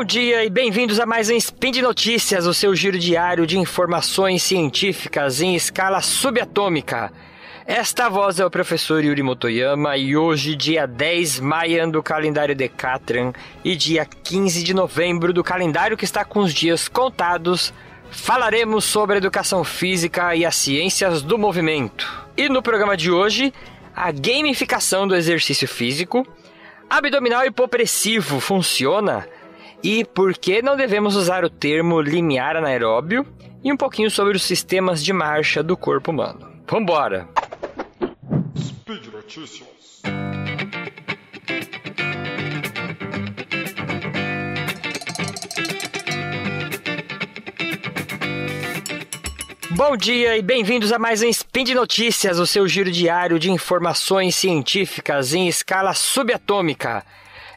Bom dia e bem-vindos a mais um Spin de Notícias, o seu giro diário de informações científicas em escala subatômica. Esta voz é o professor Yuri Motoyama e hoje, dia 10 maio do calendário Decatran e dia 15 de novembro do calendário que está com os dias contados, falaremos sobre a educação física e as ciências do movimento. E no programa de hoje, a gamificação do exercício físico, abdominal hipopressivo funciona? E por que não devemos usar o termo limiar anaeróbio e um pouquinho sobre os sistemas de marcha do corpo humano. Vambora! Speed Notícias. Bom dia e bem-vindos a mais um Spin de Notícias, o seu giro diário de informações científicas em escala subatômica.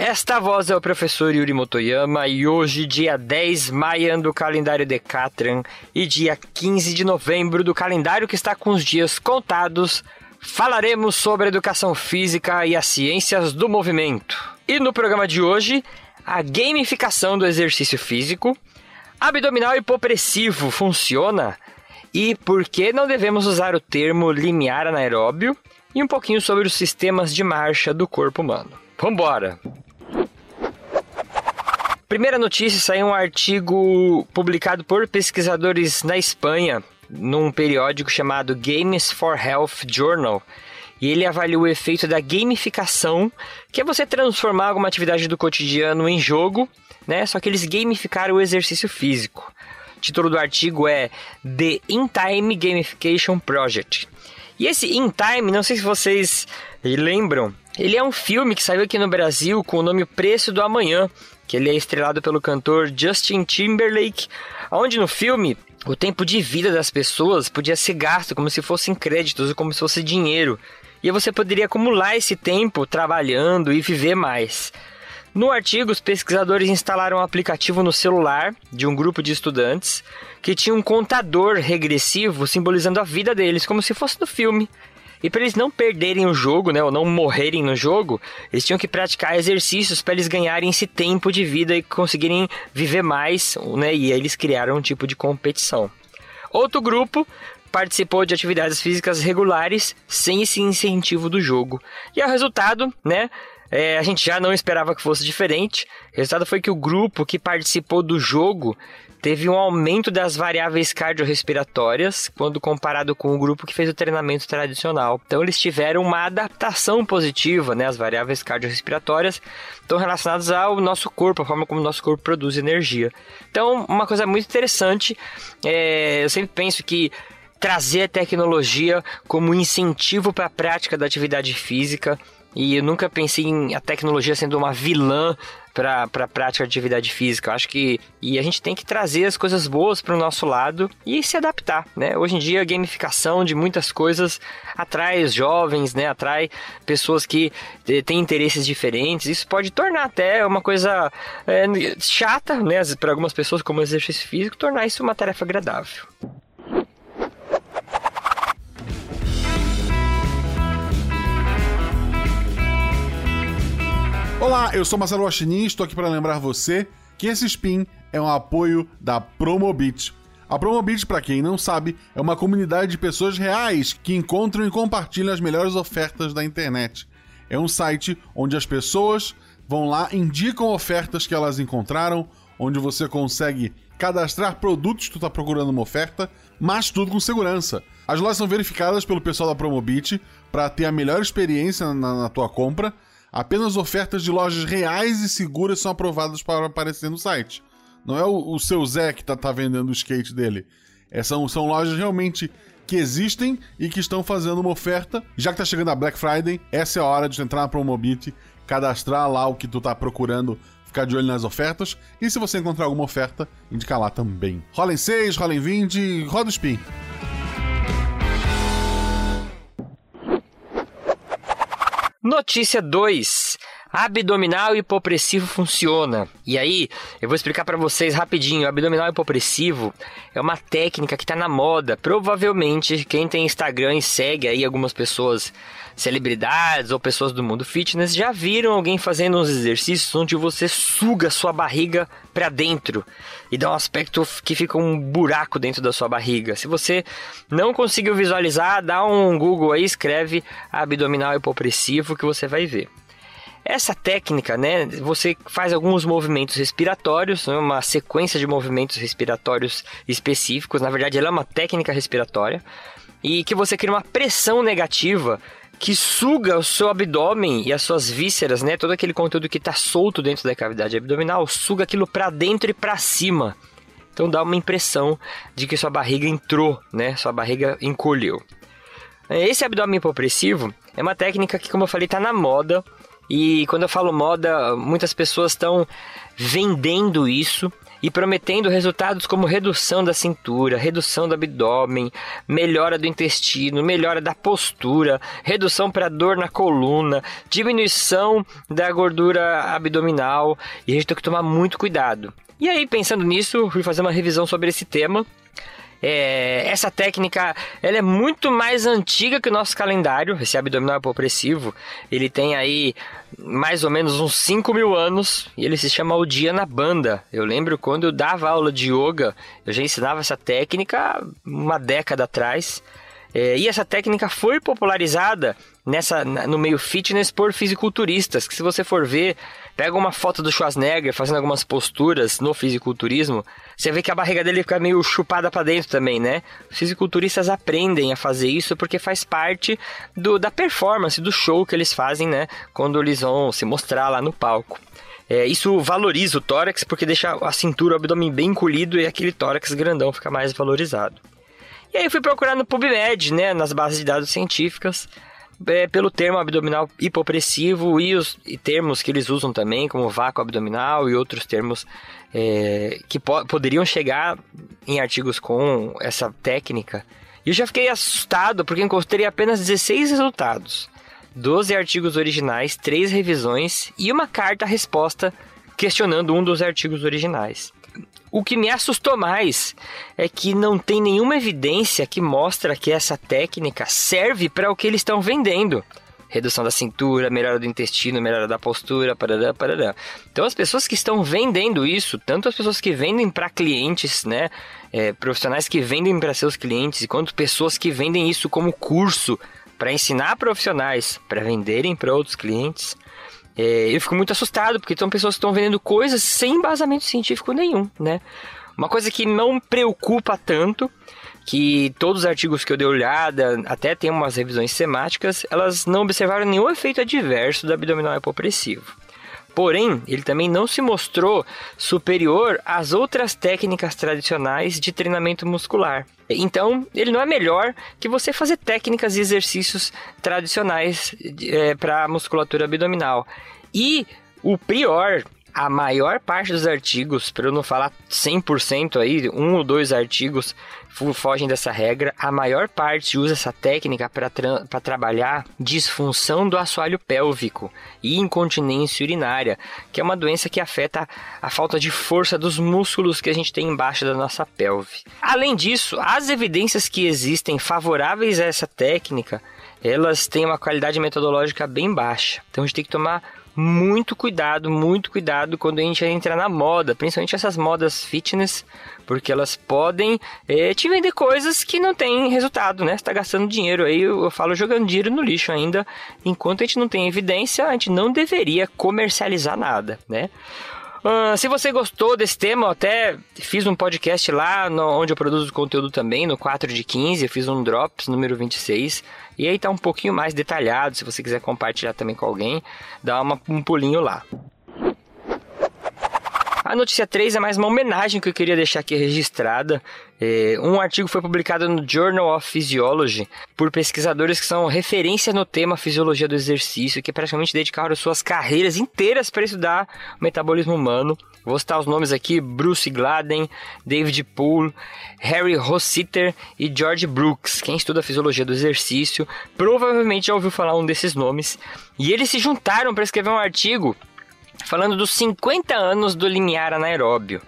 Esta voz é o professor Yuri Motoyama e hoje, dia 10 maio do calendário Decatran e dia 15 de novembro do calendário que está com os dias contados, falaremos sobre a educação física e as ciências do movimento. E no programa de hoje, a gamificação do exercício físico, abdominal hipopressivo funciona e por que não devemos usar o termo limiar anaeróbio e um pouquinho sobre os sistemas de marcha do corpo humano. Vambora! Primeira notícia: saiu um artigo publicado por pesquisadores na Espanha, num periódico chamado Games for Health Journal. E ele avalia o efeito da gamificação, que é você transformar alguma atividade do cotidiano em jogo, né? Só que eles gamificaram o exercício físico. O título do artigo é The In Time Gamification Project. E esse In Time, não sei se vocês lembram, ele é um filme que saiu aqui no Brasil com o nome Preço do Amanhã, que ele é estrelado pelo cantor Justin Timberlake, onde no filme o tempo de vida das pessoas podia ser gasto como se fossem créditos ou como se fosse dinheiro. E você poderia acumular esse tempo trabalhando e viver mais. No artigo, os pesquisadores instalaram um aplicativo no celular de um grupo de estudantes que tinha um contador regressivo simbolizando a vida deles, como se fosse no filme. E para eles não perderem o jogo, né, ou não morrerem no jogo, eles tinham que praticar exercícios para eles ganharem esse tempo de vida e conseguirem viver mais, né? E aí eles criaram um tipo de competição. Outro grupo participou de atividades físicas regulares sem esse incentivo do jogo. E o resultado, né? É, a gente já não esperava que fosse diferente. O resultado foi que o grupo que participou do jogo teve um aumento das variáveis cardiorrespiratórias quando comparado com o grupo que fez o treinamento tradicional. Então eles tiveram uma adaptação positiva, né? As variáveis cardiorrespiratórias estão relacionadas ao nosso corpo, a forma como o nosso corpo produz energia. Então, uma coisa muito interessante, é, eu sempre penso que trazer a tecnologia como incentivo para a prática da atividade física e eu nunca pensei em a tecnologia sendo uma vilã para a prática de atividade física. Eu acho que e a gente tem que trazer as coisas boas para o nosso lado e se adaptar, né? Hoje em dia a gamificação de muitas coisas atrai os jovens, né? Atrai pessoas que eh, têm interesses diferentes. Isso pode tornar até uma coisa é, chata, né? Para algumas pessoas, como exercício físico, tornar isso uma tarefa agradável. Olá, eu sou Marcelo Guaxinim e estou aqui para lembrar você que esse spin é um apoio da Promobit. A Promobit, para quem não sabe, é uma comunidade de pessoas reais que encontram e compartilham as melhores ofertas da internet. É um site onde as pessoas vão lá, indicam ofertas que elas encontraram, onde você consegue cadastrar produtos que tu está procurando uma oferta, mas tudo com segurança. As lojas são verificadas pelo pessoal da Promobit para ter a melhor experiência na, na tua compra Apenas ofertas de lojas reais e seguras são aprovadas para aparecer no site. Não é o, o seu Zé que tá, tá vendendo o skate dele. É, são, são lojas realmente que existem e que estão fazendo uma oferta. Já que tá chegando a Black Friday, essa é a hora de entrar na Promobit, cadastrar lá o que tu tá procurando, ficar de olho nas ofertas. E se você encontrar alguma oferta, indicar lá também. Rola em 6, rola em 20, roda o spin. Notícia 2. Abdominal hipopressivo funciona? E aí, eu vou explicar para vocês rapidinho. O abdominal hipopressivo é uma técnica que está na moda. Provavelmente, quem tem Instagram e segue aí algumas pessoas, celebridades ou pessoas do mundo fitness, já viram alguém fazendo uns exercícios onde você suga sua barriga para dentro e dá um aspecto que fica um buraco dentro da sua barriga. Se você não conseguiu visualizar, dá um Google aí, escreve abdominal hipopressivo que você vai ver. Essa técnica, né, você faz alguns movimentos respiratórios, né, uma sequência de movimentos respiratórios específicos. Na verdade, ela é uma técnica respiratória e que você cria uma pressão negativa que suga o seu abdômen e as suas vísceras, né, todo aquele conteúdo que está solto dentro da cavidade abdominal, suga aquilo para dentro e para cima. Então dá uma impressão de que sua barriga entrou, né, sua barriga encolheu. Esse abdômen hipopressivo é uma técnica que, como eu falei, está na moda e quando eu falo moda, muitas pessoas estão vendendo isso e prometendo resultados como redução da cintura, redução do abdômen, melhora do intestino, melhora da postura, redução para dor na coluna, diminuição da gordura abdominal e a gente tem que tomar muito cuidado. E aí, pensando nisso, fui fazer uma revisão sobre esse tema é, essa técnica ela é muito mais antiga que o nosso calendário, esse abdominal hipopressivo. Ele tem aí mais ou menos uns 5 mil anos e ele se chama o dia na banda. Eu lembro quando eu dava aula de yoga, eu já ensinava essa técnica uma década atrás. É, e essa técnica foi popularizada nessa no meio fitness por fisiculturistas, que se você for ver, pega uma foto do Schwarzenegger fazendo algumas posturas no fisiculturismo, você vê que a barriga dele fica meio chupada para dentro também, né? Os fisiculturistas aprendem a fazer isso porque faz parte do, da performance, do show que eles fazem, né? Quando eles vão se mostrar lá no palco. É, isso valoriza o tórax porque deixa a cintura, o abdômen bem encolhido e aquele tórax grandão fica mais valorizado. E aí eu fui procurar no PubMed, né, nas bases de dados científicas, é, pelo termo abdominal hipopressivo e os e termos que eles usam também, como vácuo abdominal e outros termos é, que po poderiam chegar em artigos com essa técnica. E eu já fiquei assustado porque encontrei apenas 16 resultados, 12 artigos originais, 3 revisões e uma carta-resposta questionando um dos artigos originais. O que me assustou mais é que não tem nenhuma evidência que mostra que essa técnica serve para o que eles estão vendendo. Redução da cintura, melhora do intestino, melhora da postura, parará, parará. Então as pessoas que estão vendendo isso, tanto as pessoas que vendem para clientes, né, é, profissionais que vendem para seus clientes, quanto pessoas que vendem isso como curso para ensinar profissionais para venderem para outros clientes, é, eu fico muito assustado, porque são pessoas que estão vendendo coisas sem embasamento científico nenhum, né? Uma coisa que não preocupa tanto, que todos os artigos que eu dei olhada, até tem umas revisões semáticas, elas não observaram nenhum efeito adverso do abdominal hipopressivo. Porém, ele também não se mostrou superior às outras técnicas tradicionais de treinamento muscular. Então, ele não é melhor que você fazer técnicas e exercícios tradicionais é, para musculatura abdominal. E o pior a maior parte dos artigos, para eu não falar 100% aí, um ou dois artigos fogem dessa regra, a maior parte usa essa técnica para tra trabalhar disfunção do assoalho pélvico e incontinência urinária, que é uma doença que afeta a falta de força dos músculos que a gente tem embaixo da nossa pelve. Além disso, as evidências que existem favoráveis a essa técnica elas têm uma qualidade metodológica bem baixa. Então a gente tem que tomar muito cuidado, muito cuidado quando a gente entra na moda, principalmente essas modas fitness, porque elas podem é, te vender coisas que não tem resultado, né? Você tá gastando dinheiro aí, eu, eu falo jogando dinheiro no lixo ainda. Enquanto a gente não tem evidência, a gente não deveria comercializar nada, né? Uh, se você gostou desse tema, eu até fiz um podcast lá no, onde eu produzo conteúdo também, no 4 de 15, eu fiz um Drops número 26. E aí tá um pouquinho mais detalhado, se você quiser compartilhar também com alguém, dá uma, um pulinho lá. A notícia 3 é mais uma homenagem que eu queria deixar aqui registrada. É, um artigo foi publicado no Journal of Physiology por pesquisadores que são referência no tema fisiologia do exercício, que praticamente dedicaram suas carreiras inteiras para estudar o metabolismo humano. Vou citar os nomes aqui: Bruce Gladden, David Poole, Harry Rossiter e George Brooks. Quem estuda fisiologia do exercício provavelmente já ouviu falar um desses nomes. E eles se juntaram para escrever um artigo falando dos 50 anos do limiar anaeróbio.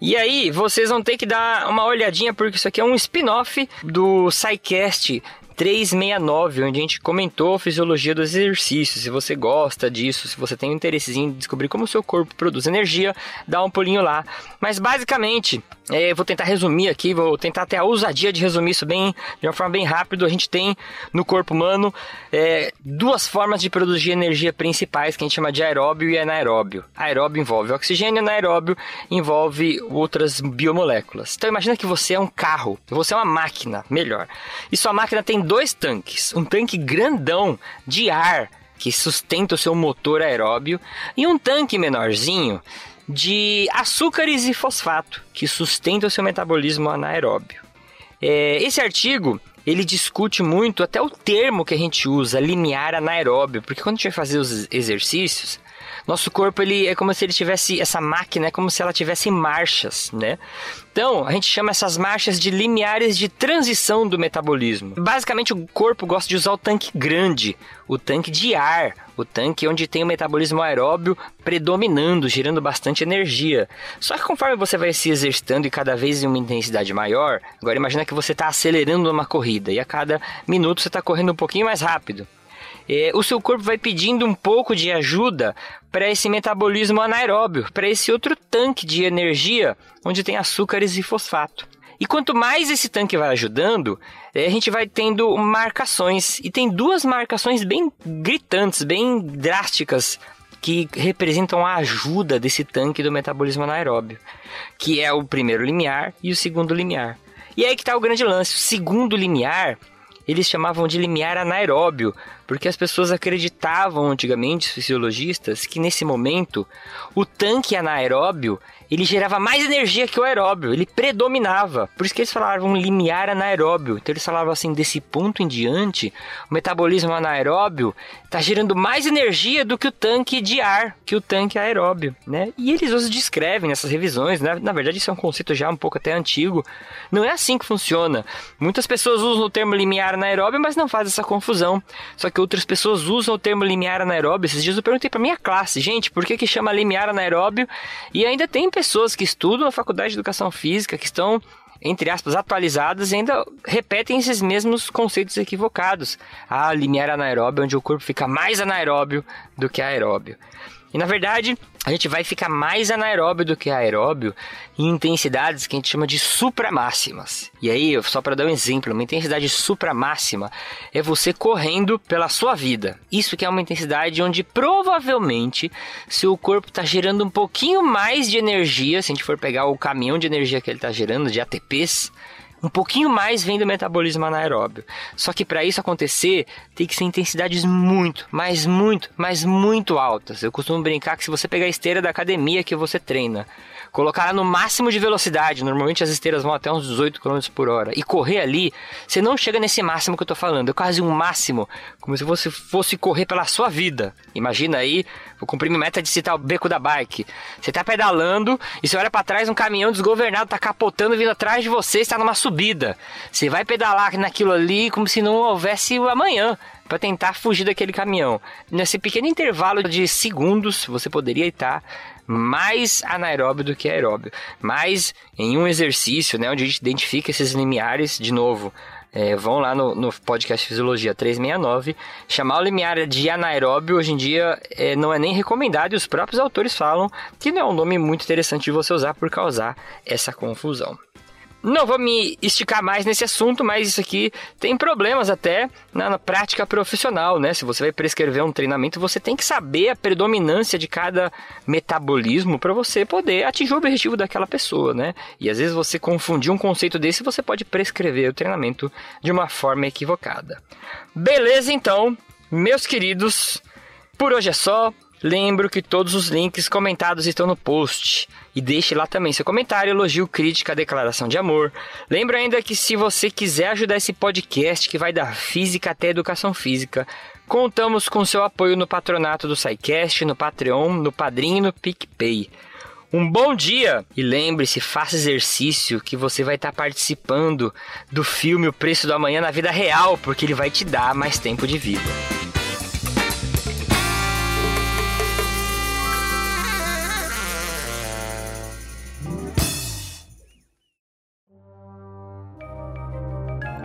E aí, vocês vão ter que dar uma olhadinha, porque isso aqui é um spin-off do SciCast 369, onde a gente comentou a fisiologia do exercício. Se você gosta disso, se você tem um interesse em descobrir como o seu corpo produz energia, dá um pulinho lá. Mas basicamente, é, vou tentar resumir aqui, vou tentar ter a ousadia de resumir isso bem, de uma forma bem rápida. A gente tem no corpo humano é, duas formas de produzir energia principais que a gente chama de aeróbio e anaeróbio. Aeróbio envolve oxigênio, anaeróbio envolve outras biomoléculas. Então imagina que você é um carro, você é uma máquina, melhor. E sua máquina tem dois tanques, um tanque grandão de ar que sustenta o seu motor aeróbio e um tanque menorzinho de açúcares e fosfato que sustenta o seu metabolismo anaeróbio. É, esse artigo ele discute muito até o termo que a gente usa, limiar anaeróbio, porque quando a gente vai fazer os exercícios, nosso corpo ele é como se ele tivesse essa máquina, é como se ela tivesse marchas, né? Então, a gente chama essas marchas de limiares de transição do metabolismo. Basicamente, o corpo gosta de usar o tanque grande, o tanque de ar, o tanque onde tem o metabolismo aeróbio predominando, gerando bastante energia. Só que conforme você vai se exercitando e cada vez em uma intensidade maior, agora imagina que você está acelerando uma corrida e a cada minuto você está correndo um pouquinho mais rápido é, o seu corpo vai pedindo um pouco de ajuda para esse metabolismo anaeróbio, para esse outro tanque de energia onde tem açúcares e fosfato. E quanto mais esse tanque vai ajudando, é, a gente vai tendo marcações. E tem duas marcações bem gritantes, bem drásticas, que representam a ajuda desse tanque do metabolismo anaeróbio, que é o primeiro limiar e o segundo limiar. E aí que está o grande lance. O segundo limiar eles chamavam de limiar anaeróbio, porque as pessoas acreditavam antigamente, os fisiologistas, que nesse momento o tanque anaeróbio ele gerava mais energia que o aeróbio, ele predominava. Por isso que eles falavam limiar anaeróbio. Então eles falavam assim, desse ponto em diante, o metabolismo anaeróbio está gerando mais energia do que o tanque de ar, que o tanque aeróbio, né? E eles os descrevem nessas revisões, né? Na verdade isso é um conceito já um pouco até antigo. Não é assim que funciona. Muitas pessoas usam o termo limiar anaeróbio, mas não fazem essa confusão. Só que outras pessoas usam o termo limiar anaeróbio. Esses dias eu perguntei para minha classe, gente, por que que chama limiar anaeróbio? E ainda tem pessoas que estudam na faculdade de educação física, que estão entre aspas, atualizadas e ainda repetem esses mesmos conceitos equivocados. A limiar anaeróbio, onde o corpo fica mais anaeróbio do que aeróbio. E na verdade, a gente vai ficar mais anaeróbio do que aeróbio em intensidades que a gente chama de supramáximas. E aí, só para dar um exemplo, uma intensidade supramáxima é você correndo pela sua vida. Isso que é uma intensidade onde provavelmente seu corpo está gerando um pouquinho mais de energia, se a gente for pegar o caminhão de energia que ele está gerando, de ATPs, um pouquinho mais vem do metabolismo anaeróbio. Só que para isso acontecer, tem que ser intensidades muito, mas muito, mas muito altas. Eu costumo brincar que se você pegar a esteira da academia que você treina, colocar no máximo de velocidade, normalmente as esteiras vão até uns 18 km por hora, e correr ali, você não chega nesse máximo que eu tô falando, é quase um máximo, como se você fosse correr pela sua vida. Imagina aí, vou cumprir minha meta de citar o beco da bike. Você tá pedalando e você olha para trás, um caminhão desgovernado tá capotando vindo atrás de você, está numa subida. Você vai pedalar naquilo ali como se não houvesse amanhã para tentar fugir daquele caminhão. Nesse pequeno intervalo de segundos, você poderia estar mais anaeróbio do que aeróbio. Mas em um exercício, né, onde a gente identifica esses limiares, de novo, é, vão lá no, no, podcast Fisiologia 369. Chamar o limiar de anaeróbio hoje em dia é, não é nem recomendado e os próprios autores falam que não é um nome muito interessante de você usar por causar essa confusão. Não vou me esticar mais nesse assunto, mas isso aqui tem problemas até na, na, prática profissional, né? Se você vai prescrever um treinamento, você tem que saber a predominância de cada metabolismo para você poder atingir o objetivo daquela pessoa, né? E às vezes você confundir um conceito desse, você pode prescrever o treinamento de uma forma equivocada. Beleza, então, meus queridos, por hoje é só. Lembro que todos os links comentados estão no post. E deixe lá também seu comentário, elogio, crítica, declaração de amor. Lembro ainda que se você quiser ajudar esse podcast que vai da física até educação física, contamos com seu apoio no patronato do SciCast, no Patreon, no Padrinho e no PicPay. Um bom dia! E lembre-se, faça exercício que você vai estar participando do filme O Preço do Amanhã na vida real, porque ele vai te dar mais tempo de vida.